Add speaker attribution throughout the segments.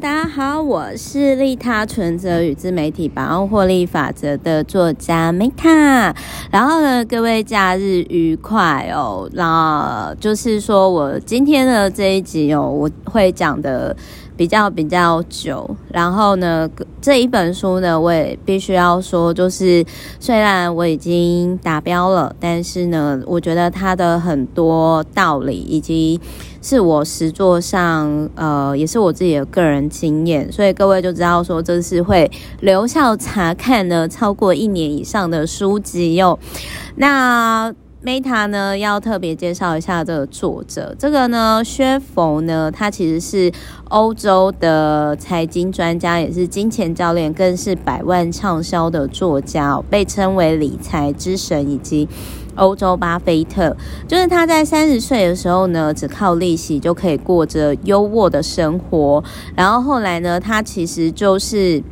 Speaker 1: 大家好，我是利他存折与自媒体百万获利法则的作家 Meta。然后呢，各位假日愉快哦。那就是说我今天的这一集哦，我会讲的比较比较久。然后呢，这一本书呢，我也必须要说，就是虽然我已经达标了，但是呢，我觉得它的很多道理以及。是我实作上，呃，也是我自己的个人经验，所以各位就知道说，这是会留校查看呢超过一年以上的书籍哟。那 Meta 呢，要特别介绍一下这个作者，这个呢，薛佛呢，他其实是欧洲的财经专家，也是金钱教练，更是百万畅销的作家，被称为理财之神，以及。欧洲巴菲特，就是他在三十岁的时候呢，只靠利息就可以过着优渥的生活。然后后来呢，他其实就是。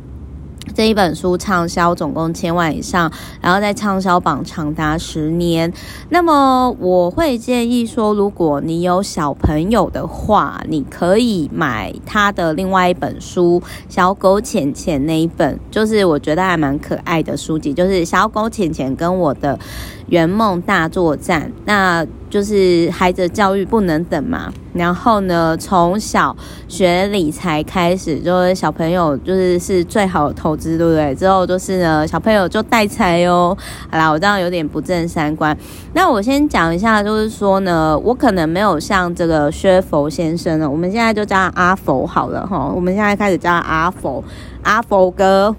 Speaker 1: 这一本书畅销总共千万以上，然后在畅销榜长达十年。那么我会建议说，如果你有小朋友的话，你可以买他的另外一本书《小狗钱钱》那一本，就是我觉得还蛮可爱的书籍，就是《小狗钱钱跟我的圆梦大作战》。那就是孩子教育不能等嘛，然后呢，从小学理财开始，就是小朋友就是是最好的投资，对不对？之后就是呢，小朋友就带财哦。好啦，我这样有点不正三观。那我先讲一下，就是说呢，我可能没有像这个薛佛先生呢，我们现在就叫他阿佛好了哈。我们现在开始叫他阿佛，阿佛哥。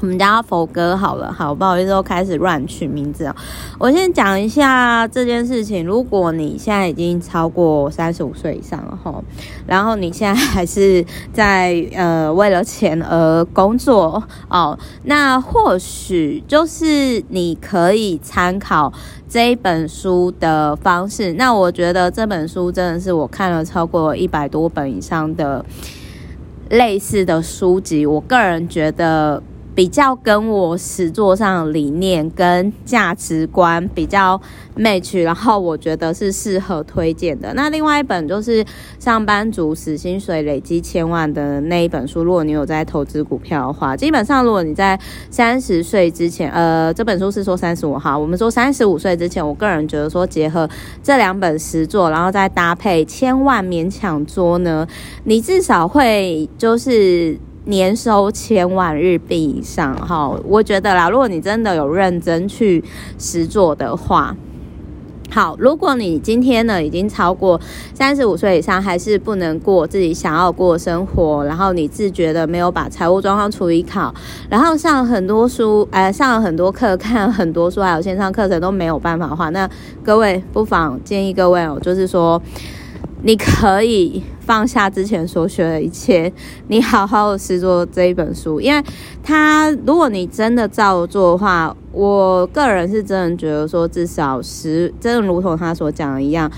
Speaker 1: 我们叫他佛哥好了，好，不好意思，又开始乱取名字啊。我先讲一下这件事情。如果你现在已经超过三十五岁以上了哈，然后你现在还是在呃为了钱而工作哦，那或许就是你可以参考这一本书的方式。那我觉得这本书真的是我看了超过一百多本以上的类似的书籍，我个人觉得。比较跟我实作上的理念跟价值观比较 match，然后我觉得是适合推荐的。那另外一本就是上班族死薪水累积千万的那一本书。如果你有在投资股票的话，基本上如果你在三十岁之前，呃，这本书是说三十五号，我们说三十五岁之前，我个人觉得说结合这两本实作，然后再搭配千万勉强桌呢，你至少会就是。年收千万日币以上，哈，我觉得啦，如果你真的有认真去实做的话，好，如果你今天呢已经超过三十五岁以上，还是不能过自己想要过生活，然后你自觉的没有把财务状况处理好，然后上很多书，呃，上了很多课，看很多书，还有线上课程都没有办法的话，那各位不妨建议各位哦，就是说。你可以放下之前所学的一切，你好好的实作这一本书，因为他如果你真的照做的话，我个人是真的觉得说，至少十，真的如同他所讲的一样，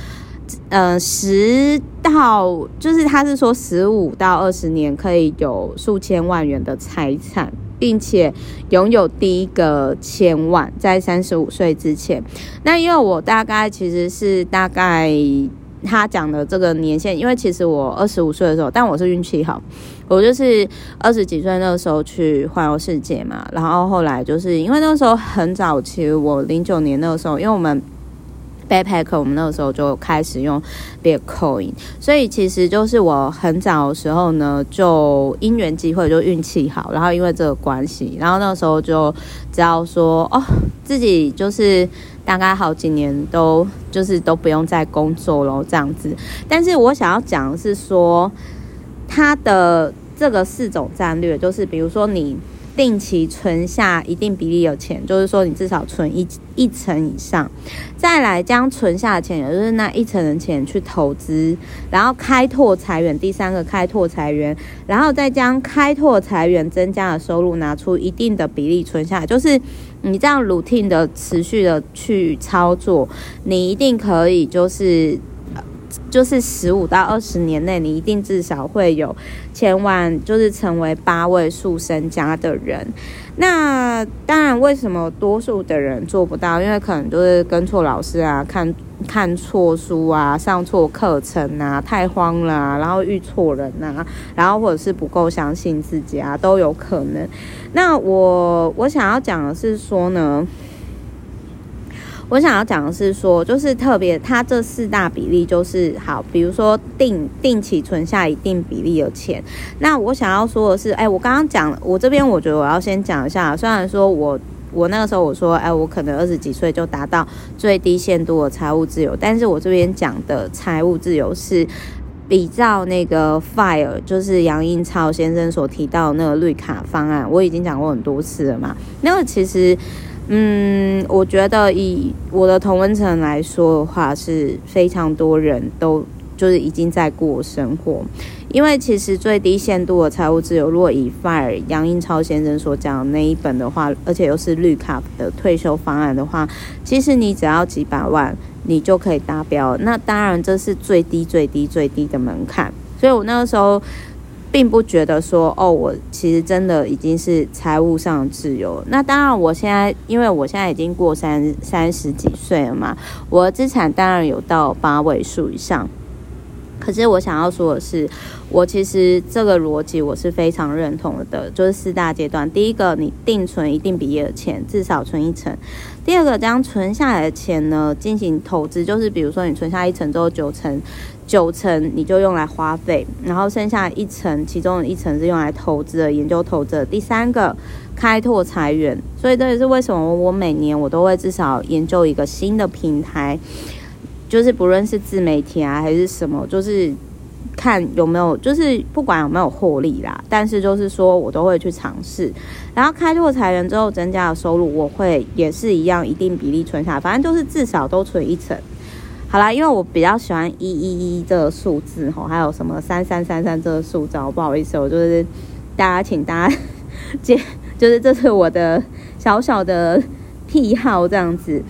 Speaker 1: 呃，十到就是他是说十五到二十年可以有数千万元的财产，并且拥有第一个千万，在三十五岁之前。那因为我大概其实是大概。他讲的这个年限，因为其实我二十五岁的时候，但我是运气好，我就是二十几岁那个时候去环游世界嘛，然后后来就是因为那个时候很早期，我零九年那个时候，因为我们 backpack，我们那个时候就开始用 Bitcoin，所以其实就是我很早的时候呢，就因缘机会就运气好，然后因为这个关系，然后那个时候就知道说哦，自己就是。大概好几年都就是都不用再工作了这样子，但是我想要讲的是说，他的这个四种战略，就是比如说你。定期存下一定比例的钱，就是说你至少存一一成以上，再来将存下的钱，也就是那一成的钱去投资，然后开拓财源。第三个开拓财源，然后再将开拓财源增加的收入拿出一定的比例存下来，就是你这样 routine 的持续的去操作，你一定可以就是。就是十五到二十年内，你一定至少会有千万，就是成为八位数身家的人。那当然，为什么多数的人做不到？因为可能就是跟错老师啊，看看错书啊，上错课程啊，太慌了，然后遇错人啊，然后或者是不够相信自己啊，都有可能。那我我想要讲的是说呢。我想要讲的是说，就是特别，它这四大比例就是好，比如说定定期存下一定比例的钱。那我想要说的是，哎，我刚刚讲，我这边我觉得我要先讲一下，虽然说我我那个时候我说，哎，我可能二十几岁就达到最低限度的财务自由，但是我这边讲的财务自由是比较那个 FIRE，就是杨英超先生所提到的那个绿卡方案，我已经讲过很多次了嘛，那个其实。嗯，我觉得以我的同温层来说的话，是非常多人都就是已经在过生活，因为其实最低限度的财务自由，如果以 FIRE 杨英超先生所讲的那一本的话，而且又是绿卡的退休方案的话，其实你只要几百万，你就可以达标。那当然这是最低最低最低的门槛，所以我那个时候。并不觉得说哦，我其实真的已经是财务上自由。那当然，我现在因为我现在已经过三三十几岁了嘛，我的资产当然有到八位数以上。可是我想要说的是，我其实这个逻辑我是非常认同的，就是四大阶段。第一个，你定存一定比例的钱，至少存一成；第二个，将存下来的钱呢进行投资，就是比如说你存下一层之后，九成。九成你就用来花费，然后剩下一层，其中的一层是用来投资的，研究投资的。第三个，开拓财源，所以这也是为什么我每年我都会至少研究一个新的平台，就是不论是自媒体啊还是什么，就是看有没有，就是不管有没有获利啦，但是就是说我都会去尝试，然后开拓财源之后增加的收入，我会也是一样一定比例存下，反正就是至少都存一成。好啦，因为我比较喜欢一一一这个数字吼，还有什么三三三三这个数字，不好意思，我就是大家请大家 接，就是这是我的小小的癖好这样子。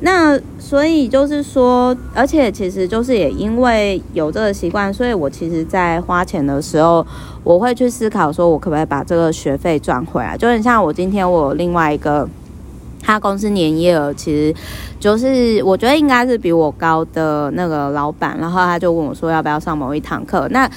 Speaker 1: 那所以就是说，而且其实就是也因为有这个习惯，所以我其实在花钱的时候，我会去思考说，我可不可以把这个学费赚回来？就很像我今天我有另外一个。他公司年业额其实就是我觉得应该是比我高的那个老板，然后他就问我说要不要上某一堂课。那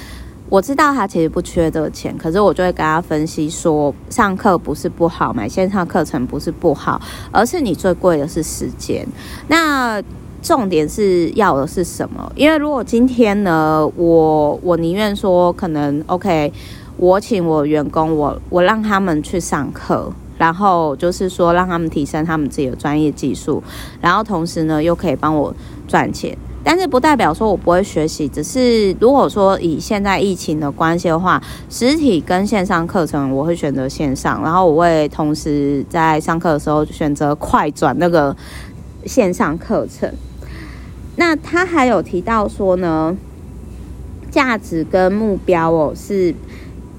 Speaker 1: 我知道他其实不缺这个钱，可是我就会跟他分析说，上课不是不好，买线上课程不是不好，而是你最贵的是时间。那重点是要的是什么？因为如果今天呢，我我宁愿说可能 OK，我请我员工，我我让他们去上课。然后就是说，让他们提升他们自己的专业技术，然后同时呢，又可以帮我赚钱。但是不代表说我不会学习，只是如果说以现在疫情的关系的话，实体跟线上课程我会选择线上，然后我会同时在上课的时候选择快转那个线上课程。那他还有提到说呢，价值跟目标哦是。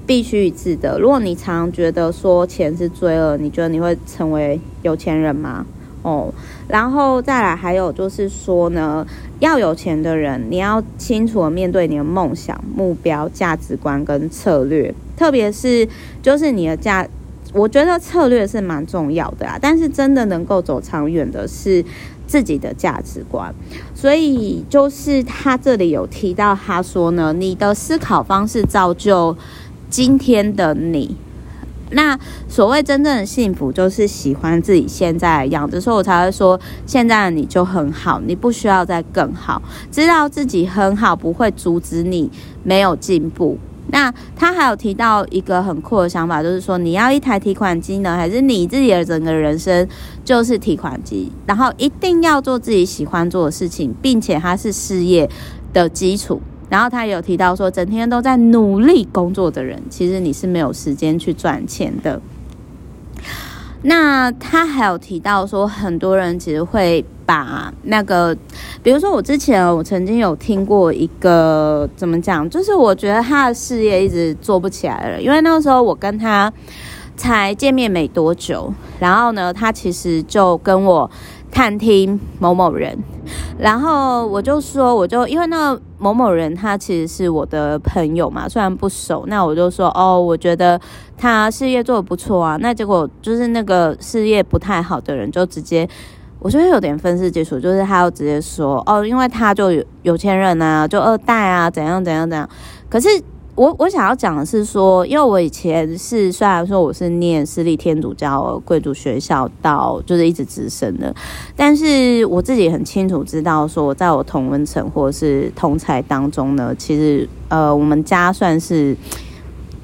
Speaker 1: 必须一致的。如果你常觉得说钱是罪恶，你觉得你会成为有钱人吗？哦，然后再来还有就是说呢，要有钱的人，你要清楚的面对你的梦想、目标、价值观跟策略，特别是就是你的价，我觉得策略是蛮重要的啊。但是真的能够走长远的是自己的价值观。所以就是他这里有提到，他说呢，你的思考方式造就。今天的你，那所谓真正的幸福，就是喜欢自己现在的样子，所以我才会说，现在的你就很好，你不需要再更好，知道自己很好，不会阻止你没有进步。那他还有提到一个很酷的想法，就是说，你要一台提款机呢，还是你自己的整个人生就是提款机？然后一定要做自己喜欢做的事情，并且它是事业的基础。然后他有提到说，整天都在努力工作的人，其实你是没有时间去赚钱的。那他还有提到说，很多人其实会把那个，比如说我之前我曾经有听过一个怎么讲，就是我觉得他的事业一直做不起来了，因为那个时候我跟他才见面没多久，然后呢，他其实就跟我探听某某人，然后我就说，我就因为那个。某某人他其实是我的朋友嘛，虽然不熟，那我就说哦，我觉得他事业做的不错啊。那结果就是那个事业不太好的人就直接，我觉得有点分饰接触，就是他要直接说哦，因为他就有有钱人啊，就二代啊，怎样怎样怎样。可是。我我想要讲的是说，因为我以前是虽然说我是念私立天主教贵族学校到就是一直直升的，但是我自己很清楚知道说，在我同温层或者是同才当中呢，其实呃我们家算是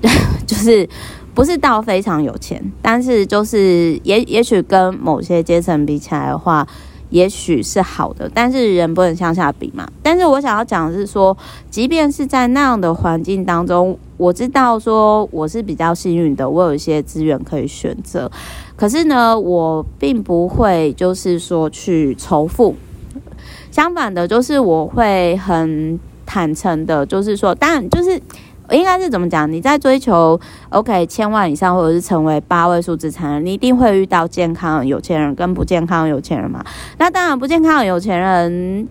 Speaker 1: 就是不是到非常有钱，但是就是也也许跟某些阶层比起来的话。也许是好的，但是人不能向下比嘛。但是我想要讲的是说，即便是在那样的环境当中，我知道说我是比较幸运的，我有一些资源可以选择。可是呢，我并不会就是说去仇富，相反的，就是我会很坦诚的，就是说，当然就是。应该是怎么讲？你在追求 OK 千万以上，或者是成为八位数资产人，你一定会遇到健康有钱人跟不健康有钱人嘛？那当然，不健康的有钱人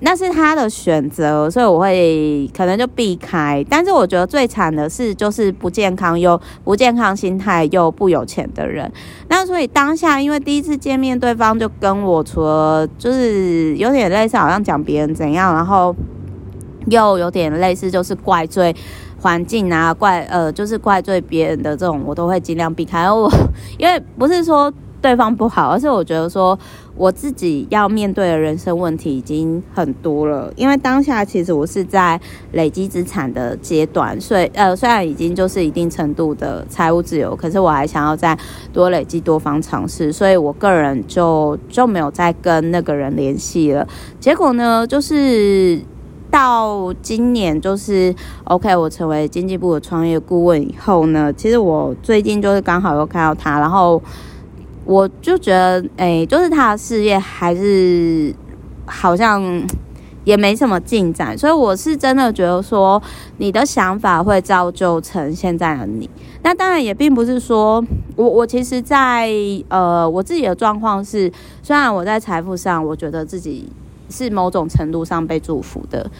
Speaker 1: 那是他的选择，所以我会可能就避开。但是我觉得最惨的是，就是不健康又不健康心态又不有钱的人。那所以当下，因为第一次见面，对方就跟我除了就是有点类似，好像讲别人怎样，然后。又有点类似，就是怪罪环境啊，怪呃，就是怪罪别人的这种，我都会尽量避开。我因为不是说对方不好，而是我觉得说我自己要面对的人生问题已经很多了。因为当下其实我是在累积资产的阶段，所以呃，虽然已经就是一定程度的财务自由，可是我还想要再多累积多方尝试，所以我个人就就没有再跟那个人联系了。结果呢，就是。到今年就是 OK，我成为经济部的创业顾问以后呢，其实我最近就是刚好又看到他，然后我就觉得，哎、就是他的事业还是好像也没什么进展，所以我是真的觉得说，你的想法会造就成现在的你。那当然也并不是说我我其实在呃我自己的状况是，虽然我在财富上，我觉得自己。是某种程度上被祝福的，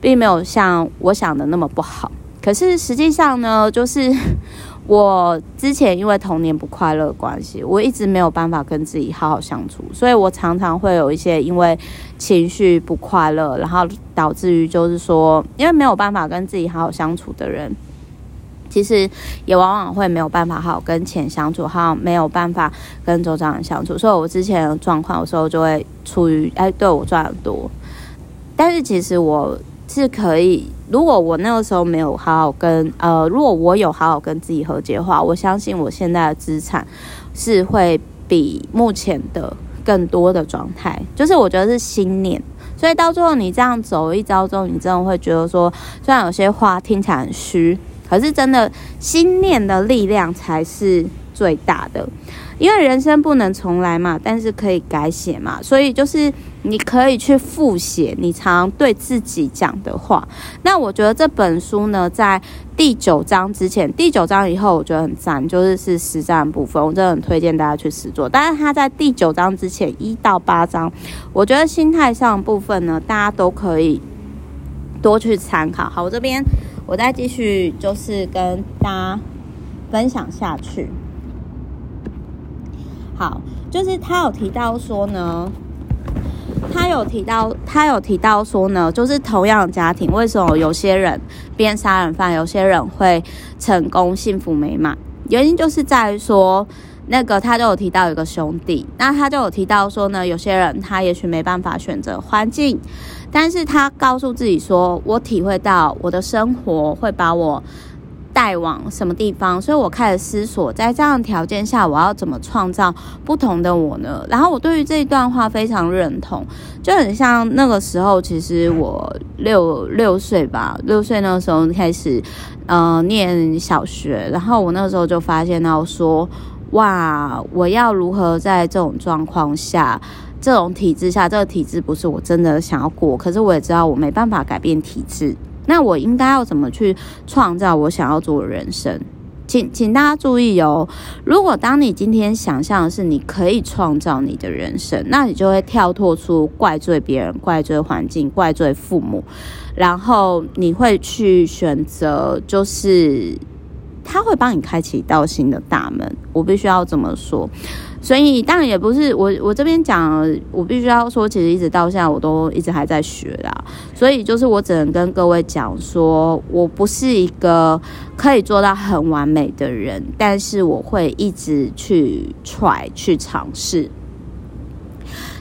Speaker 1: 并没有像我想的那么不好。可是实际上呢，就是 我之前因为童年不快乐关系，我一直没有办法跟自己好好相处，所以我常常会有一些因为情绪不快乐，然后导致于就是说，因为没有办法跟自己好好相处的人。其实也往往会没有办法好跟钱相处，好没有办法跟周遭人相处。所以，我之前的状况有时候就会处于哎，对我赚很多，但是其实我是可以，如果我那个时候没有好好跟呃，如果我有好好跟自己和解的话，我相信我现在的资产是会比目前的更多的状态。就是我觉得是心念，所以到最后你这样走一遭之后，你真的会觉得说，虽然有些话听起来很虚。可是真的，心念的力量才是最大的，因为人生不能重来嘛，但是可以改写嘛，所以就是你可以去复写你常对自己讲的话。那我觉得这本书呢，在第九章之前，第九章以后，我觉得很赞，就是是实战部分，我真的很推荐大家去实做。但是他在第九章之前一到八章，我觉得心态上的部分呢，大家都可以多去参考。好，我这边。我再继续，就是跟大家分享下去。好，就是他有提到说呢，他有提到，他有提到说呢，就是同样的家庭，为什么有些人变杀人犯，有些人会成功、幸福美满？原因就是在于说。那个他就有提到一个兄弟，那他就有提到说呢，有些人他也许没办法选择环境，但是他告诉自己说，我体会到我的生活会把我带往什么地方，所以我开始思索，在这样的条件下，我要怎么创造不同的我呢？然后我对于这一段话非常认同，就很像那个时候，其实我六六岁吧，六岁那个时候开始，呃，念小学，然后我那个时候就发现到说。哇！我要如何在这种状况下、这种体制下，这个体制不是我真的想要过，可是我也知道我没办法改变体制。那我应该要怎么去创造我想要做的人生？请请大家注意哦，如果当你今天想象的是你可以创造你的人生，那你就会跳脱出怪罪别人、怪罪环境、怪罪父母，然后你会去选择，就是他会帮你开启一道新的大门。我必须要这么说。所以当然也不是我我这边讲，我必须要说，其实一直到现在我都一直还在学啦。所以就是我只能跟各位讲说，我不是一个可以做到很完美的人，但是我会一直去 try 去尝试。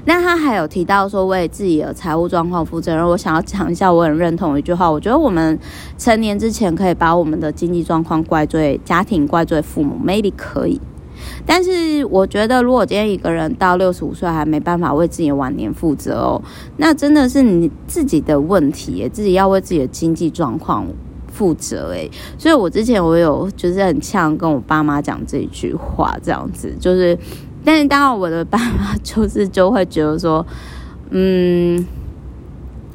Speaker 1: 那他还有提到说，为自己的财务状况负责任。我想要讲一下，我很认同一句话，我觉得我们成年之前可以把我们的经济状况怪罪家庭、怪罪父母，maybe 可以。但是我觉得，如果今天一个人到六十五岁还没办法为自己的晚年负责哦，那真的是你自己的问题，自己要为自己的经济状况负责诶。所以我之前我有就是很呛跟我爸妈讲这一句话，这样子就是，但是当然我的爸妈就是就会觉得说，嗯，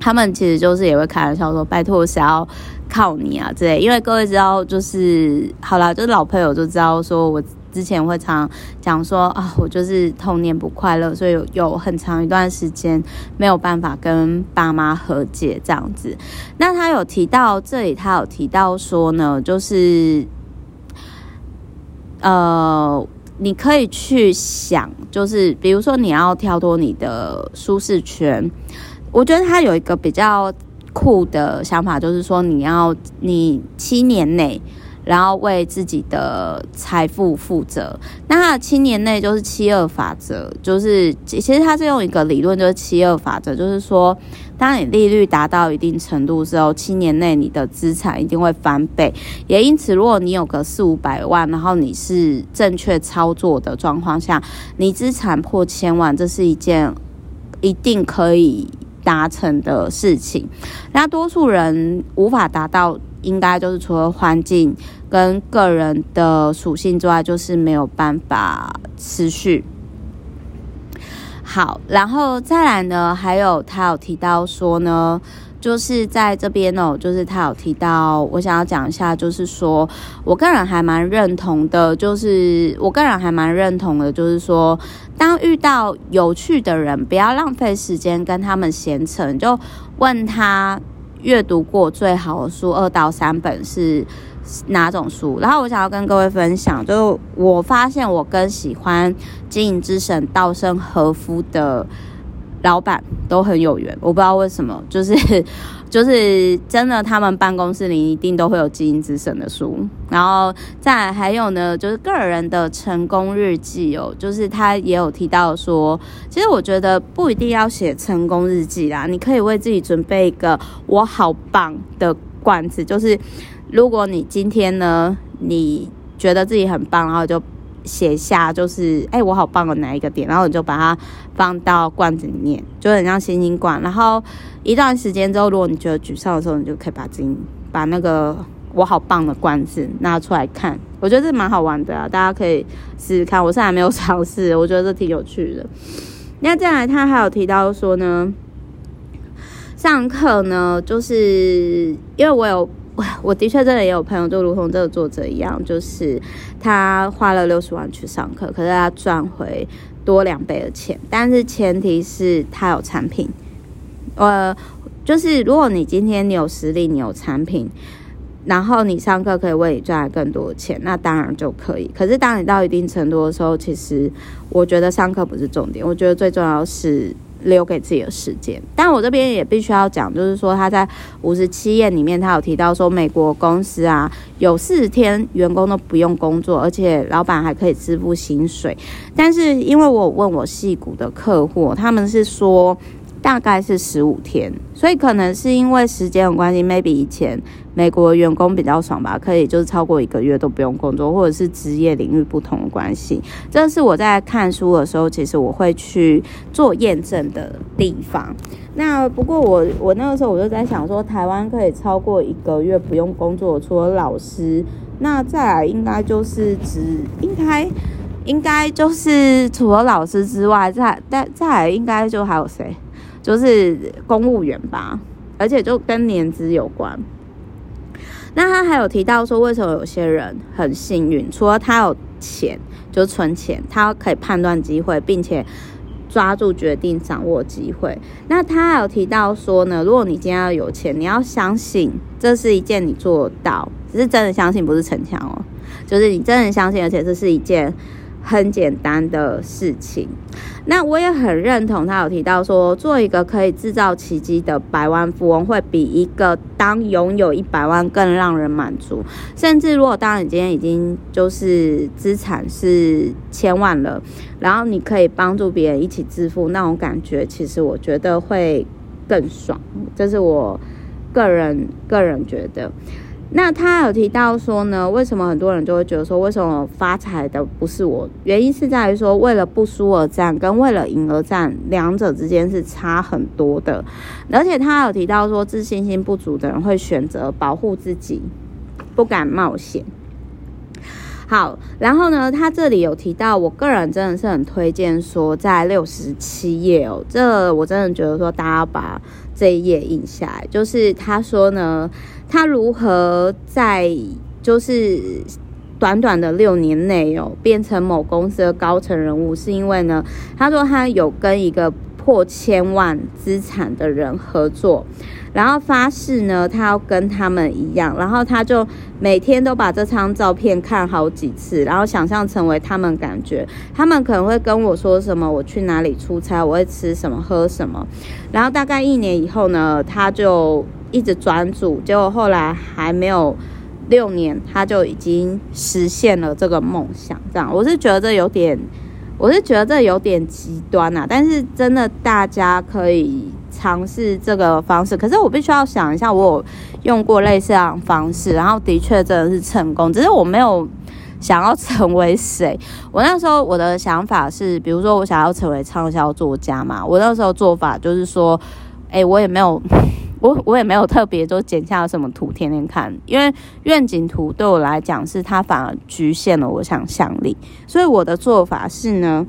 Speaker 1: 他们其实就是也会开玩笑说，拜托谁要靠你啊之类，因为各位知道就是好啦，就是老朋友就知道说我。之前会常讲说啊，我就是童年不快乐，所以有有很长一段时间没有办法跟爸妈和解这样子。那他有提到这里，他有提到说呢，就是呃，你可以去想，就是比如说你要跳脱你的舒适圈，我觉得他有一个比较酷的想法，就是说你要你七年内。然后为自己的财富负责。那七年内就是七二法则，就是其实他是用一个理论，就是七二法则，就是说，当你利率达到一定程度之后，七年内你的资产一定会翻倍。也因此，如果你有个四五百万，然后你是正确操作的状况下，你资产破千万，这是一件一定可以达成的事情。那多数人无法达到。应该就是除了环境跟个人的属性之外，就是没有办法持续。好，然后再来呢，还有他有提到说呢，就是在这边哦，就是他有提到，我想要讲一下，就是说我个人还蛮认同的，就是我个人还蛮认同的，就是说，当遇到有趣的人，不要浪费时间跟他们闲扯，就问他。阅读过最好的书二到三本是哪种书？然后我想要跟各位分享，就是我发现我跟喜欢《经营之神》稻盛和夫的老板都很有缘。我不知道为什么，就是 就是真的，他们办公室里一定都会有《经营之神》的书。然后再还有呢，就是个人的成功日记哦，就是他也有提到说，其实我觉得不一定要写成功日记啦，你可以为自己准备一个“我好棒”的罐子，就是如果你今天呢，你觉得自己很棒，然后就写下就是哎、我好棒的哪一个点，然后你就把它放到罐子里面，就很像星星罐。然后一段时间之后，如果你觉得沮丧的时候，你就可以把自己把那个。我好棒的罐子拿出来看，我觉得这蛮好玩的啊，大家可以试试看。我现在还没有尝试，我觉得这挺有趣的。那再来，他还有提到说呢，上课呢，就是因为我有，我的确真的也有朋友，就如同这个作者一样，就是他花了六十万去上课，可是他赚回多两倍的钱，但是前提是他有产品。呃，就是如果你今天你有实力，你有产品。然后你上课可以为你赚来更多的钱，那当然就可以。可是当你到一定程度的时候，其实我觉得上课不是重点，我觉得最重要是留给自己的时间。但我这边也必须要讲，就是说他在五十七页里面，他有提到说，美国公司啊有四十天员工都不用工作，而且老板还可以支付薪水。但是因为我问我细股的客户，他们是说。大概是十五天，所以可能是因为时间的关系，maybe 以前美国员工比较爽吧，可以就是超过一个月都不用工作，或者是职业领域不同的关系。这是我在看书的时候，其实我会去做验证的地方。那不过我我那个时候我就在想说，台湾可以超过一个月不用工作，除了老师，那再来应该就是指应该应该就是除了老师之外，再再再来应该就还有谁？就是公务员吧，而且就跟年资有关。那他还有提到说，为什么有些人很幸运，除了他有钱，就存钱，他可以判断机会，并且抓住决定，掌握机会。那他还有提到说呢，如果你今天要有钱，你要相信这是一件你做到，只是真的相信，不是逞强哦，就是你真的相信，而且这是一件。很简单的事情，那我也很认同他有提到说，做一个可以制造奇迹的百万富翁，会比一个当拥有一百万更让人满足。甚至如果当你今天已经就是资产是千万了，然后你可以帮助别人一起致富，那种感觉其实我觉得会更爽。这是我个人个人觉得。那他有提到说呢，为什么很多人就会觉得说，为什么发财的不是我？原因是在于说，为了不输而战跟为了赢而战，两者之间是差很多的。而且他有提到说，自信心不足的人会选择保护自己，不敢冒险。好，然后呢，他这里有提到，我个人真的是很推荐说，在六十七页哦，这我真的觉得说，大家把这一页印下来，就是他说呢。他如何在就是短短的六年内哦，变成某公司的高层人物？是因为呢，他说他有跟一个破千万资产的人合作，然后发誓呢，他要跟他们一样，然后他就每天都把这张照片看好几次，然后想象成为他们，感觉他们可能会跟我说什么，我去哪里出差，我会吃什么，喝什么，然后大概一年以后呢，他就。一直专注，结果后来还没有六年，他就已经实现了这个梦想。这样，我是觉得这有点，我是觉得这有点极端啊。但是真的，大家可以尝试这个方式。可是我必须要想一下，我有用过类似的方式，然后的确真的是成功。只是我没有想要成为谁。我那时候我的想法是，比如说我想要成为畅销作家嘛。我那时候做法就是说，哎，我也没有。我我也没有特别就剪下什么图天天看，因为愿景图对我来讲是它反而局限了我想象力，所以我的做法是呢，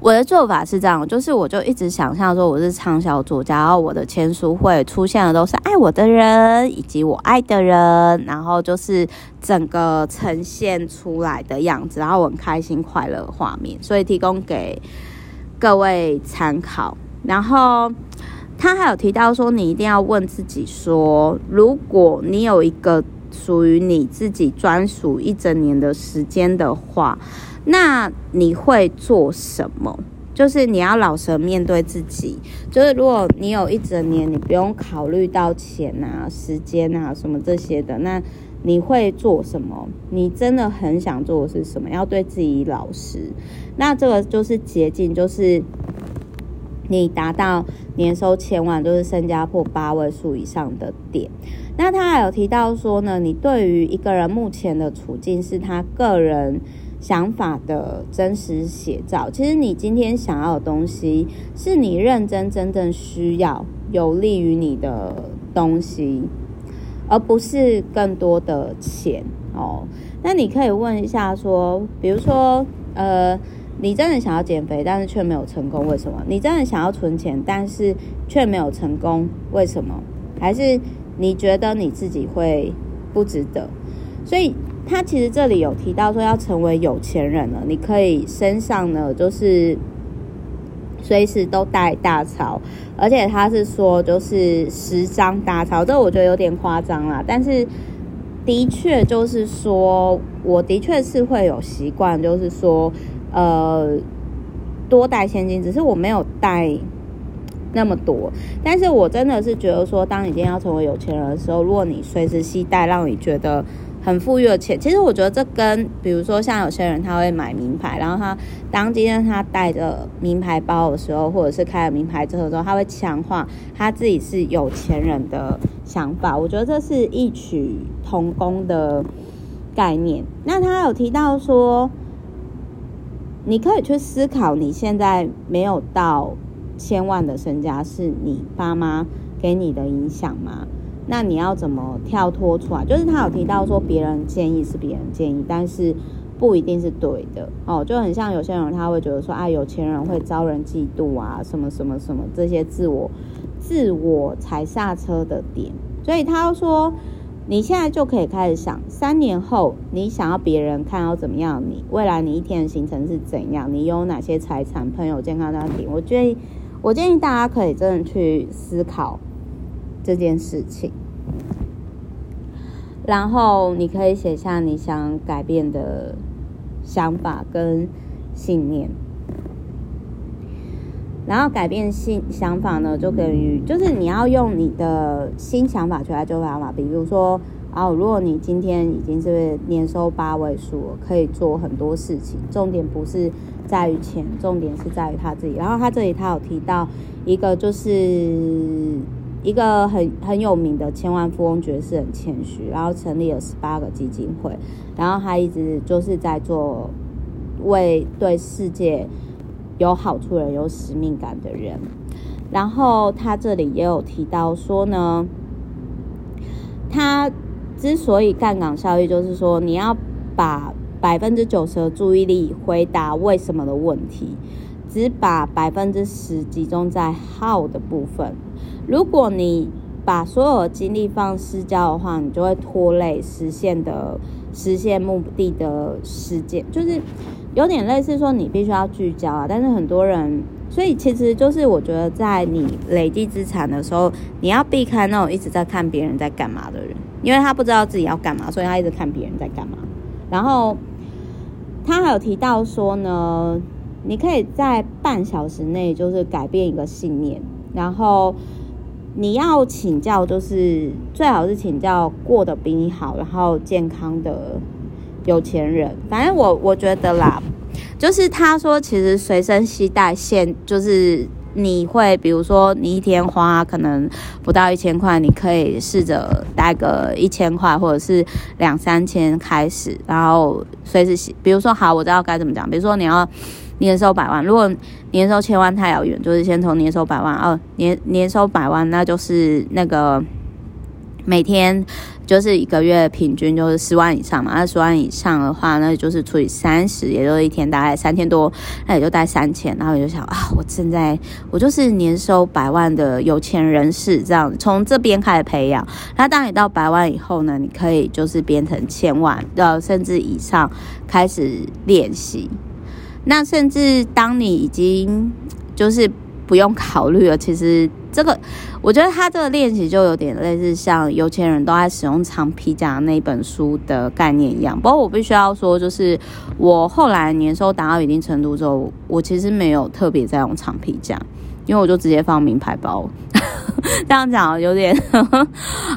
Speaker 1: 我的做法是这样，就是我就一直想象说我是畅销作家，然后我的签书会出现的都是爱我的人以及我爱的人，然后就是整个呈现出来的样子，然后我很开心快乐画面，所以提供给各位参考，然后。他还有提到说，你一定要问自己说，如果你有一个属于你自己专属一整年的时间的话，那你会做什么？就是你要老实面对自己。就是如果你有一整年，你不用考虑到钱啊、时间啊什么这些的，那你会做什么？你真的很想做的是什么？要对自己老实。那这个就是捷径，就是。你达到年收千万，就是身家破八位数以上的点。那他还有提到说呢，你对于一个人目前的处境是他个人想法的真实写照。其实你今天想要的东西，是你认真真正需要、有利于你的东西，而不是更多的钱哦。那你可以问一下说，比如说，呃。你真的想要减肥，但是却没有成功，为什么？你真的想要存钱，但是却没有成功，为什么？还是你觉得你自己会不值得？所以他其实这里有提到说，要成为有钱人了，你可以身上呢就是随时都带大钞，而且他是说就是十张大钞，这我觉得有点夸张啦，但是的确就是说，我的确是会有习惯，就是说。呃，多带现金，只是我没有带那么多。但是我真的是觉得说，当你今天要成为有钱人的时候，如果你随时携带让你觉得很富裕的钱，其实我觉得这跟比如说像有些人他会买名牌，然后他当今天他带着名牌包的时候，或者是开了名牌车的时候，他会强化他自己是有钱人的想法。我觉得这是异曲同工的概念。那他有提到说。你可以去思考，你现在没有到千万的身家，是你爸妈给你的影响吗？那你要怎么跳脱出来？就是他有提到说，别人建议是别人建议，但是不一定是对的哦。就很像有些人他会觉得说，啊，有钱人会招人嫉妒啊，什么什么什么这些自我自我踩刹车的点。所以他说，你现在就可以开始想，三年后你想要别人看到怎么样？你未来你一天的行程是怎样？你有哪些财产、朋友、健康、家庭？我建议，我建议大家可以真的去思考这件事情，然后你可以写下你想改变的想法跟信念。然后改变新想法呢，就等于就是你要用你的新想法去来做方法。比如说，哦，如果你今天已经是年收八位数，可以做很多事情。重点不是在于钱，重点是在于他自己。然后他这里他有提到一个，就是一个很很有名的千万富翁爵士，很谦虚，然后成立了十八个基金会，然后他一直就是在做为对世界。有好处的人，有使命感的人，然后他这里也有提到说呢，他之所以杠杆效益，就是说你要把百分之九十的注意力回答为什么的问题，只把百分之十集中在 how 的部分。如果你把所有的精力放失焦的话，你就会拖累实现的实现目的的时间，就是。有点类似说，你必须要聚焦啊，但是很多人，所以其实就是我觉得，在你累积资产的时候，你要避开那种一直在看别人在干嘛的人，因为他不知道自己要干嘛，所以他一直看别人在干嘛。然后他还有提到说呢，你可以在半小时内就是改变一个信念，然后你要请教，就是最好是请教过得比你好，然后健康的。有钱人，反正我我觉得啦，就是他说，其实随身携带现就是你会，比如说你一天花可能不到一千块，你可以试着带个一千块或者是两三千开始，然后随时，比如说好，我知道该怎么讲，比如说你要年收百万，如果年收千万太遥远，就是先从年收百万，哦，年年收百万，那就是那个。每天就是一个月平均就是十万以上嘛，那十万以上的话，那就是除以三十，也就是一天大概三千多，那也就带三千。然后我就想啊，我现在我就是年收百万的有钱人士，这样从这边开始培养。那当你到百万以后呢，你可以就是变成千万，呃，甚至以上开始练习。那甚至当你已经就是。不用考虑了。其实这个，我觉得他这个练习就有点类似像有钱人都在使用长皮夹那本书的概念一样。不过我必须要说，就是我后来年收达到一定程度之后，我其实没有特别在用长皮夹，因为我就直接放名牌包。这样讲有点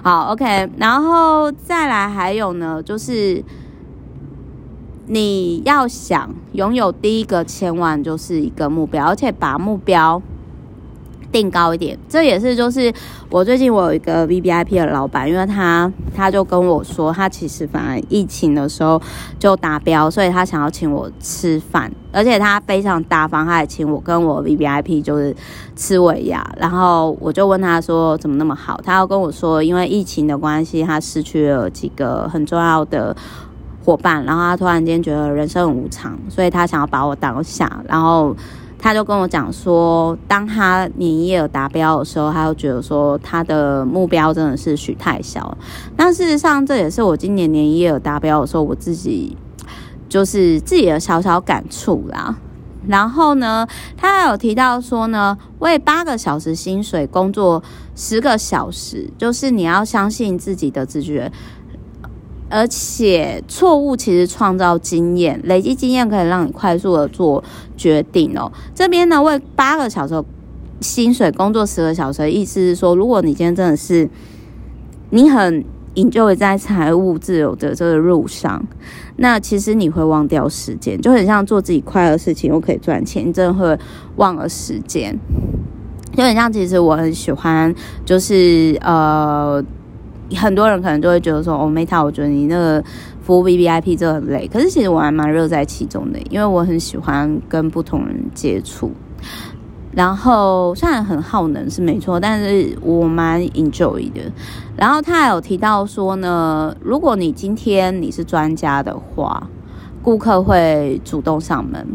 Speaker 1: 好。OK，然后再来还有呢，就是你要想拥有第一个千万就是一个目标，而且把目标。定高一点，这也是就是我最近我有一个 VVIP 的老板，因为他他就跟我说，他其实反而疫情的时候就达标，所以他想要请我吃饭，而且他非常大方，他还请我跟我 VVIP 就是吃尾牙，然后我就问他说怎么那么好，他要跟我说，因为疫情的关系，他失去了几个很重要的伙伴，然后他突然间觉得人生很无常，所以他想要把我当下，然后。他就跟我讲说，当他年营业额达标的时候，他就觉得说他的目标真的是许太小了。但事实上，这也是我今年年营业额达标的时候，我自己 就是自己的小小感触啦。然后呢，他还有提到说呢，为八个小时薪水工作十个小时，就是你要相信自己的直觉。而且错误其实创造经验，累积经验可以让你快速的做决定哦。这边呢，为八个小时薪水工作十个小时意思是说，如果你今天真的是你很研究在财务自由的这个路上，那其实你会忘掉时间，就很像做自己快乐事情又可以赚钱，你真的会忘了时间。就很像，其实我很喜欢，就是呃。很多人可能就会觉得说，哦，Meta，我觉得你那个服务 VVIP 这很累。可是其实我还蛮乐在其中的，因为我很喜欢跟不同人接触。然后虽然很耗能是没错，但是我蛮 enjoy 的。然后他还有提到说呢，如果你今天你是专家的话，顾客会主动上门。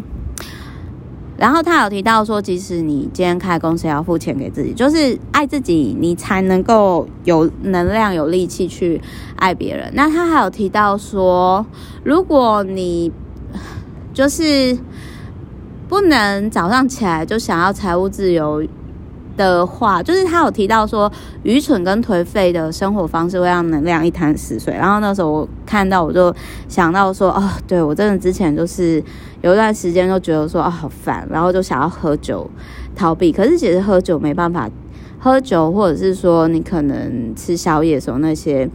Speaker 1: 然后他有提到说，即使你今天开公司，要付钱给自己，就是爱自己，你才能够有能量、有力气去爱别人。那他还有提到说，如果你就是不能早上起来就想要财务自由。的话，就是他有提到说，愚蠢跟颓废的生活方式会让能量一潭死水。然后那时候我看到，我就想到说，哦，对，我真的之前就是有一段时间就觉得说，哦，好烦，然后就想要喝酒逃避。可是其实喝酒没办法，喝酒或者是说你可能吃宵夜的时候那些，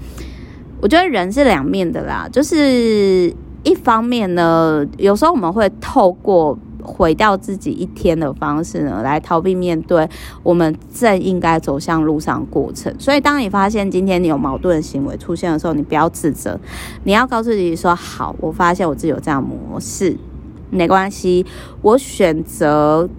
Speaker 1: 我觉得人是两面的啦。就是一方面呢，有时候我们会透过。毁掉自己一天的方式呢，来逃避面对我们正应该走向路上过程。所以，当你发现今天你有矛盾的行为出现的时候，你不要自责，你要告诉自己说：“好，我发现我自己有这样模式，没关系，我选择。”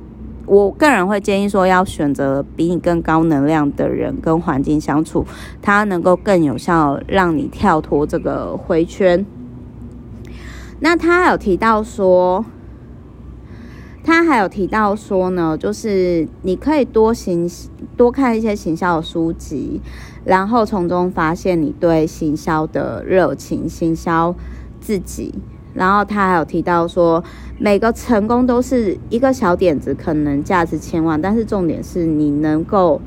Speaker 1: 我个人会建议说，要选择比你更高能量的人跟环境相处，它能够更有效让你跳脱这个回圈。那他有提到说。他还有提到说呢，就是你可以多行多看一些行销的书籍，然后从中发现你对行销的热情，行销自己。然后他还有提到说，每个成功都是一个小点子，可能价值千万，但是重点是你能够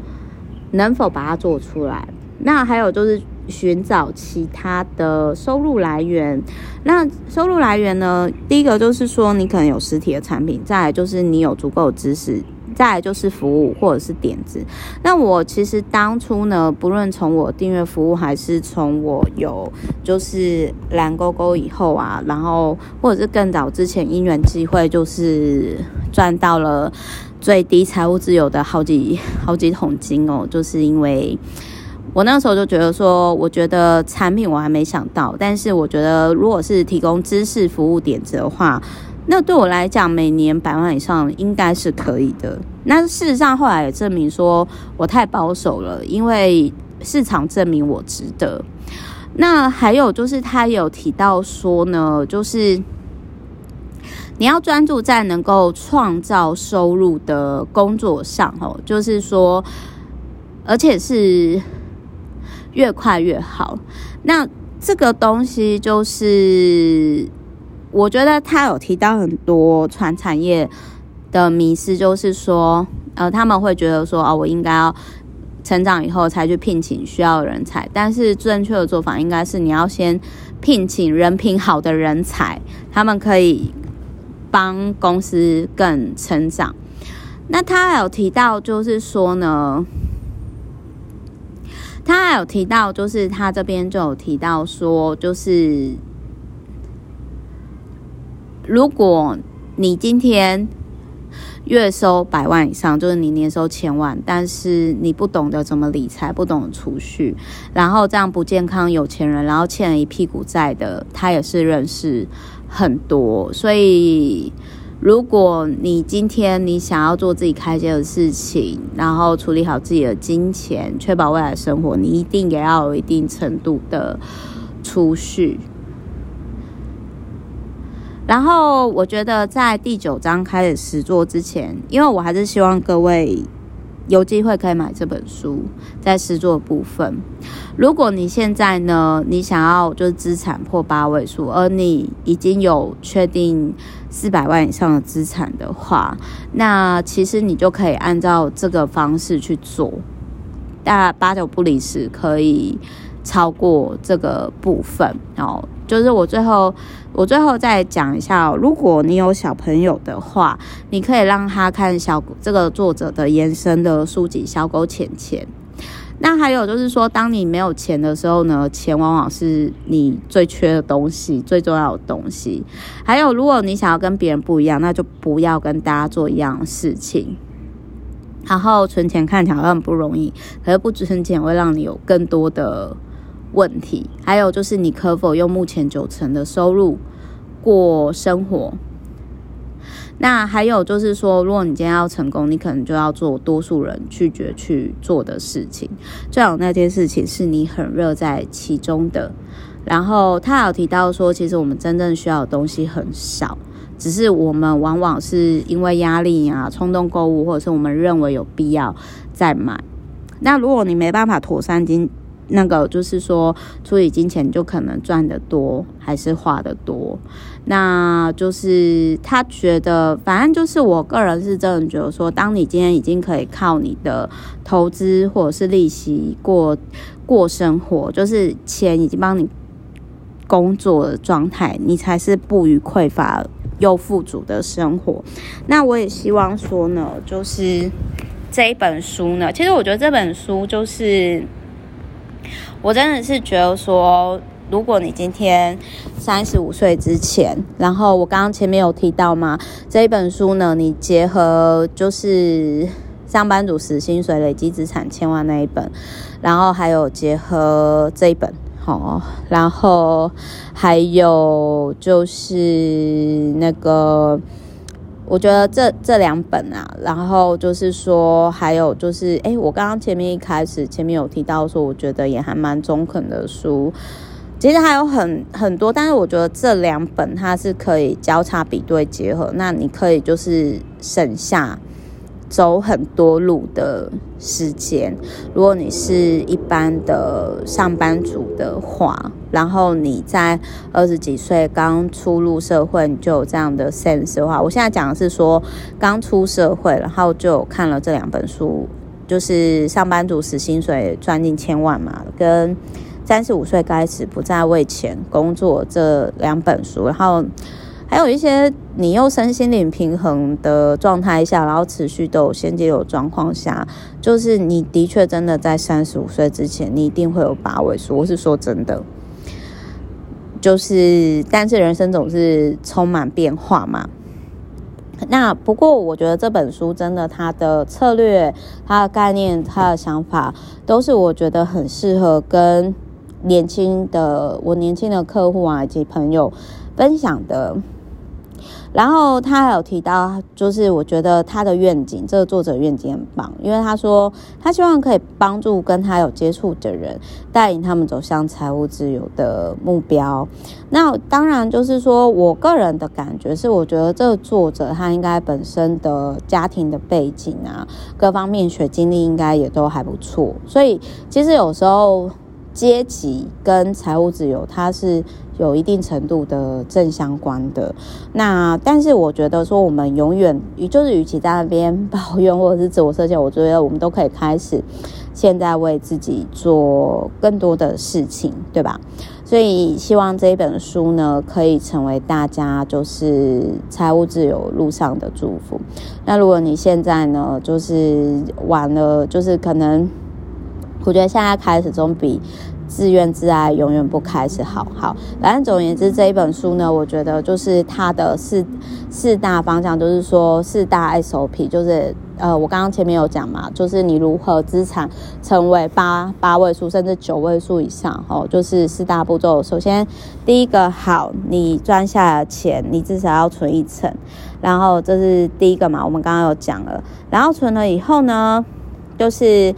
Speaker 1: 能否把它做出来。那还有就是。寻找其他的收入来源。那收入来源呢？第一个就是说，你可能有实体的产品；再来就是你有足够的知识；再来就是服务或者是点子。那我其实当初呢，不论从我订阅服务，还是从我有就是蓝勾勾以后啊，然后或者是更早之前因缘机会，就是赚到了最低财务自由的好几好几桶金哦，就是因为。我那时候就觉得说，我觉得产品我还没想到，但是我觉得如果是提供知识、服务、点子的话，那对我来讲，每年百万以上应该是可以的。那事实上后来也证明说我太保守了，因为市场证明我值得。那还有就是他有提到说呢，就是你要专注在能够创造收入的工作上哦，就是说，而且是。越快越好。那这个东西就是，我觉得他有提到很多传产业的迷失，就是说，呃，他们会觉得说，哦，我应该要成长以后才去聘请需要人才。但是正确的做法应该是，你要先聘请人品好的人才，他们可以帮公司更成长。那他还有提到，就是说呢。他还有提到，就是他这边就有提到说，就是如果你今天月收百万以上，就是你年收千万，但是你不懂得怎么理财，不懂得储蓄，然后这样不健康有钱人，然后欠了一屁股债的，他也是认识很多，所以。如果你今天你想要做自己开心的事情，然后处理好自己的金钱，确保未来生活，你一定也要有一定程度的储蓄。然后，我觉得在第九章开始实做之前，因为我还是希望各位。有机会可以买这本书，在实作部分。如果你现在呢，你想要就是资产破八位数，而你已经有确定四百万以上的资产的话，那其实你就可以按照这个方式去做，大八九不离十，可以超过这个部分哦。就是我最后，我最后再讲一下哦，如果你有小朋友的话，你可以让他看小这个作者的延伸的书籍《小狗钱钱》。那还有就是说，当你没有钱的时候呢，钱往往是你最缺的东西，最重要的东西。还有，如果你想要跟别人不一样，那就不要跟大家做一样事情。然后存钱看起来很不容易，可是不存钱会让你有更多的。问题，还有就是你可否用目前九成的收入过生活？那还有就是说，如果你今天要成功，你可能就要做多数人拒绝去做的事情，最好那件事情是你很热在其中的。然后他有提到说，其实我们真正需要的东西很少，只是我们往往是因为压力啊、冲动购物，或者是我们认为有必要再买。那如果你没办法妥善经，那个就是说处理金钱，就可能赚得多还是花得多。那就是他觉得，反正就是我个人是真的觉得说，当你今天已经可以靠你的投资或者是利息过过生活，就是钱已经帮你工作的状态，你才是不于匮乏又富足的生活。那我也希望说呢，就是这一本书呢，其实我觉得这本书就是，我真的是觉得说。如果你今天三十五岁之前，然后我刚刚前面有提到嘛，这一本书呢，你结合就是上班族死薪水累积资产千万那一本，然后还有结合这一本，好，然后还有就是那个，我觉得这这两本啊，然后就是说还有就是，哎，我刚刚前面一开始前面有提到说，我觉得也还蛮中肯的书。其实还有很很多，但是我觉得这两本它是可以交叉比对结合，那你可以就是省下走很多路的时间。如果你是一般的上班族的话，然后你在二十几岁刚出入社会，你就有这样的 sense 的话，我现在讲的是说刚出社会，然后就看了这两本书，就是上班族死薪水赚进千万嘛，跟。三十五岁开始不再为钱工作这两本书，然后还有一些你又身心灵平衡的状态下，然后持续都有现金流状况下，就是你的确真的在三十五岁之前，你一定会有八位数。我是说真的，就是但是人生总是充满变化嘛。那不过我觉得这本书真的，它的策略、它的概念、它的想法，都是我觉得很适合跟。年轻的我，年轻的客户啊，以及朋友分享的。然后他还有提到，就是我觉得他的愿景，这个作者愿景很棒，因为他说他希望可以帮助跟他有接触的人，带领他们走向财务自由的目标。那当然就是说我个人的感觉是，我觉得这个作者他应该本身的家庭的背景啊，各方面学经历应该也都还不错。所以其实有时候。阶级跟财务自由，它是有一定程度的正相关的。那但是我觉得说，我们永远，就是与其在那边抱怨或者是自我设限，我觉得我们都可以开始现在为自己做更多的事情，对吧？所以希望这一本书呢，可以成为大家就是财务自由路上的祝福。那如果你现在呢，就是晚了，就是可能。我觉得现在开始总比自怨自艾永远不开始好。好，反正总而言之，这一本书呢，我觉得就是它的四四大方向，就是说四大 SOP，就是呃，我刚刚前面有讲嘛，就是你如何资产成为八八位数甚至九位数以上，哦，就是四大步骤。首先，第一个，好，你赚下来的钱，你至少要存一层，然后这是第一个嘛，我们刚刚有讲了，然后存了以后呢，就是。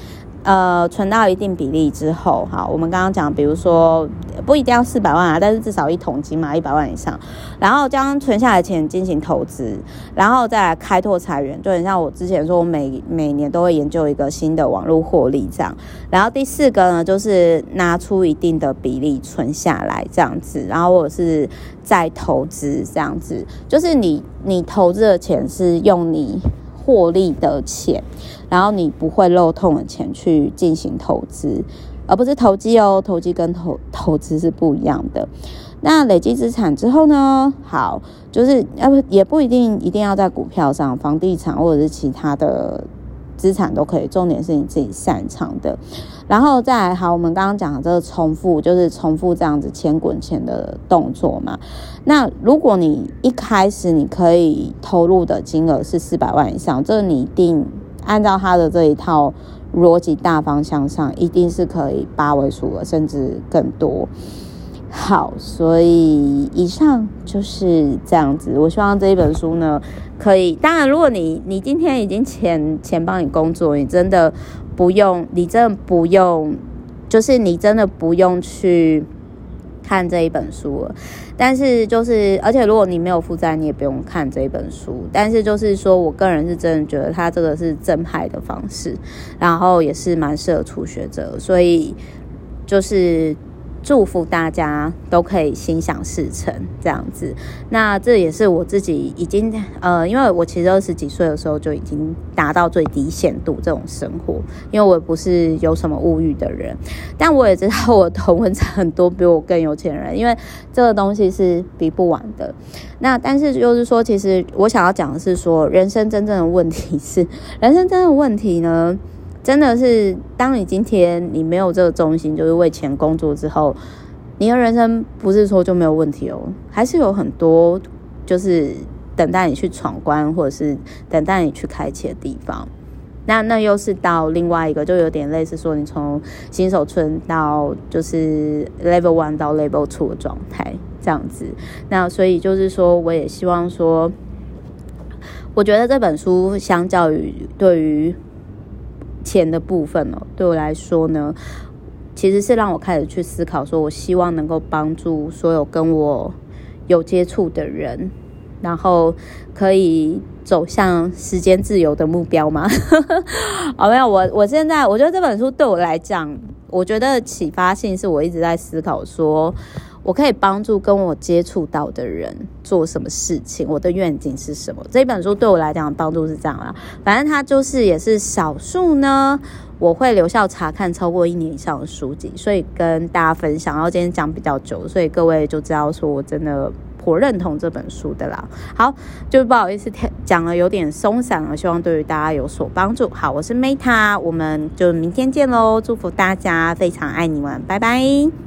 Speaker 1: 呃，存到一定比例之后，好，我们刚刚讲，比如说不一定要四百万啊，但是至少一桶金嘛，一百万以上，然后将存下来的钱进行投资，然后再来开拓财源，就很像我之前说，我每每年都会研究一个新的网络获利这样。然后第四个呢，就是拿出一定的比例存下来这样子，然后或者是再投资这样子，就是你你投资的钱是用你。获利的钱，然后你不会漏痛的钱去进行投资，而不是投机哦。投机跟投投资是不一样的。那累积资产之后呢？好，就是要不也不一定一定要在股票上，房地产或者是其他的。资产都可以，重点是你自己擅长的。然后再来，好，我们刚刚讲的这个重复，就是重复这样子钱滚钱的动作嘛。那如果你一开始你可以投入的金额是四百万以上，这你一定按照他的这一套逻辑大方向上，一定是可以八位数的，甚至更多。好，所以以上就是这样子。我希望这一本书呢，可以。当然，如果你你今天已经钱钱帮你工作，你真的不用，你真的不用，就是你真的不用去看这一本书了。但是就是，而且如果你没有负债，你也不用看这一本书。但是就是说，我个人是真的觉得他这个是正派的方式，然后也是蛮适合初学者，所以就是。祝福大家都可以心想事成，这样子。那这也是我自己已经呃，因为我其实二十几岁的时候就已经达到最低限度这种生活，因为我不是有什么物欲的人，但我也知道我同文层很多比我更有钱人，因为这个东西是比不完的。那但是就是说，其实我想要讲的是说，人生真正的问题是，人生真正的问题呢。真的是，当你今天你没有这个中心，就是为钱工作之后，你的人生不是说就没有问题哦，还是有很多就是等待你去闯关，或者是等待你去开启的地方。那那又是到另外一个，就有点类似说，你从新手村到就是 level one 到 level two 的状态这样子。那所以就是说，我也希望说，我觉得这本书相较于对于。钱的部分哦，对我来说呢，其实是让我开始去思考，说我希望能够帮助所有跟我有接触的人，然后可以走向时间自由的目标吗？哦，没有，我我现在我觉得这本书对我来讲，我觉得启发性是我一直在思考说。我可以帮助跟我接触到的人做什么事情？我的愿景是什么？这本书对我来讲帮助是这样啦。反正它就是也是少数呢，我会留校查看超过一年以上的书籍，所以跟大家分享。然后今天讲比较久，所以各位就知道说我真的颇认同这本书的啦。好，就不好意思讲了有点松散了，希望对于大家有所帮助。好，我是 Meta，我们就明天见喽！祝福大家，非常爱你们，拜拜。